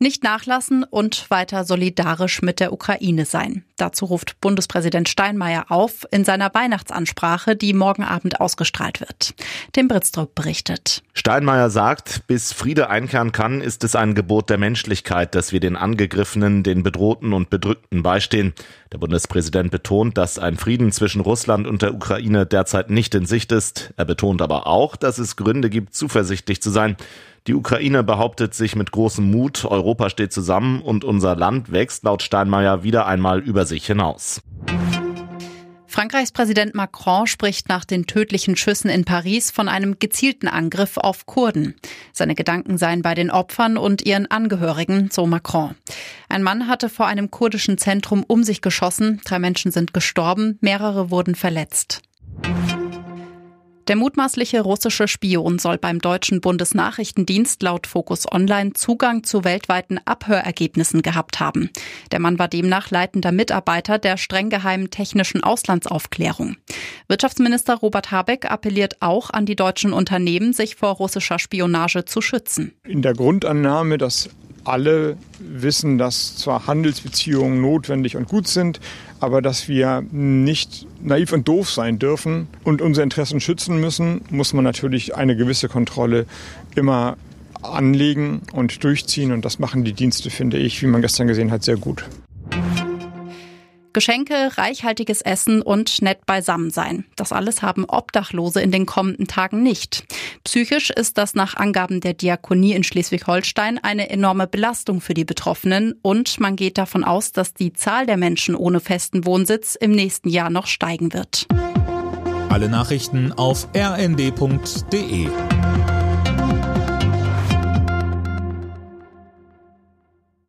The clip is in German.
Nicht nachlassen und weiter solidarisch mit der Ukraine sein. Dazu ruft Bundespräsident Steinmeier auf in seiner Weihnachtsansprache, die morgen Abend ausgestrahlt wird. Tim Britztrup berichtet. Steinmeier sagt, bis Friede einkehren kann, ist es ein Gebot der Menschlichkeit, dass wir den Angegriffenen, den Bedrohten und Bedrückten beistehen. Der Bundespräsident betont, dass ein Frieden zwischen Russland und der Ukraine derzeit nicht in Sicht ist. Er betont aber auch, dass es Gründe gibt, zuversichtlich zu sein. Die Ukraine behauptet sich mit großem Mut, Europa steht zusammen und unser Land wächst laut Steinmeier wieder einmal über sich hinaus. Frankreichs Präsident Macron spricht nach den tödlichen Schüssen in Paris von einem gezielten Angriff auf Kurden. Seine Gedanken seien bei den Opfern und ihren Angehörigen, so Macron. Ein Mann hatte vor einem kurdischen Zentrum um sich geschossen, drei Menschen sind gestorben, mehrere wurden verletzt. Der mutmaßliche russische Spion soll beim deutschen Bundesnachrichtendienst laut Focus Online Zugang zu weltweiten Abhörergebnissen gehabt haben. Der Mann war demnach leitender Mitarbeiter der streng geheimen technischen Auslandsaufklärung. Wirtschaftsminister Robert Habeck appelliert auch an die deutschen Unternehmen, sich vor russischer Spionage zu schützen. In der Grundannahme, dass alle wissen, dass zwar Handelsbeziehungen notwendig und gut sind, aber dass wir nicht naiv und doof sein dürfen und unsere Interessen schützen müssen, muss man natürlich eine gewisse Kontrolle immer anlegen und durchziehen. Und das machen die Dienste, finde ich, wie man gestern gesehen hat, sehr gut. Geschenke, reichhaltiges Essen und nett beisammen sein. Das alles haben Obdachlose in den kommenden Tagen nicht. Psychisch ist das nach Angaben der Diakonie in Schleswig-Holstein eine enorme Belastung für die Betroffenen und man geht davon aus, dass die Zahl der Menschen ohne festen Wohnsitz im nächsten Jahr noch steigen wird. Alle Nachrichten auf rnd.de